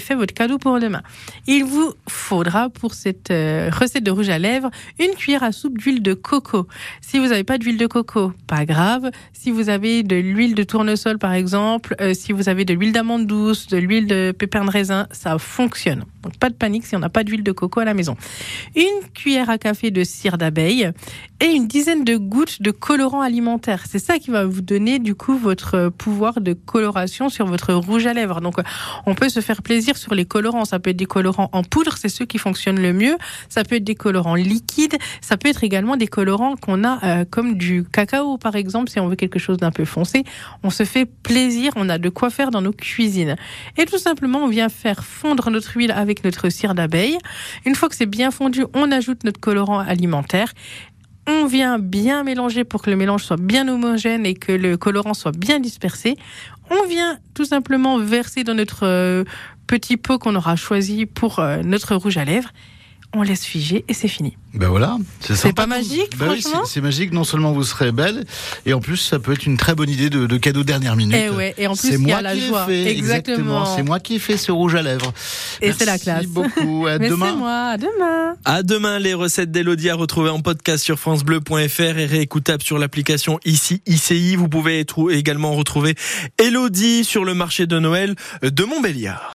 fait votre cadeau pour demain. Il vous faudra pour cette euh, recette de rouge à lèvres une cuillère à soupe d'huile de coco. Si vous n'avez pas d'huile de coco, pas grave. Si vous avez de l'huile de tournesol par exemple, euh, si vous avez de l'huile d'amande douce, de l'huile de pépin de raisin, ça fonctionne. Donc pas de panique si on n'a pas d'huile de coco à la maison. Une cuillère à café de cire d'abeille et une dizaine de gouttes de colorant alimentaire. C'est ça qui va vous donner du coup votre pouvoir de coloration sur votre rouge à lèvres. Donc on peut se faire plaisir sur les colorants. Ça peut être des colorants en poudre, c'est ceux qui fonctionnent le mieux. Ça peut être des colorants liquides. Ça peut être également des colorants qu'on a euh, comme du cacao par exemple si on veut quelque chose d'un peu foncé. On se fait plaisir, on a de quoi faire dans nos cuisines. Et tout simplement on vient faire fondre notre huile avec notre cire d'abeille. Une fois que c'est bien fondu, on ajoute notre colorant alimentaire on vient bien mélanger pour que le mélange soit bien homogène et que le colorant soit bien dispersé. On vient tout simplement verser dans notre euh, petit pot qu'on aura choisi pour euh, notre rouge à lèvres on laisse figer et c'est fini. Ben voilà, c'est pas magique, ben franchement. c'est magique. Non seulement vous serez belle, et en plus ça peut être une très bonne idée de, de cadeau dernière minute. Et, eh ouais, et en plus y a la joie. Fait, exactement. C'est moi qui ai fait ce rouge à lèvres. Et c'est la classe. Merci beaucoup. À demain. C'est moi. À demain. À demain. Les recettes d'Elodie à retrouver en podcast sur francebleu.fr et réécoutable sur l'application ici ICI. Vous pouvez également retrouver Elodie sur le marché de Noël de Montbéliard.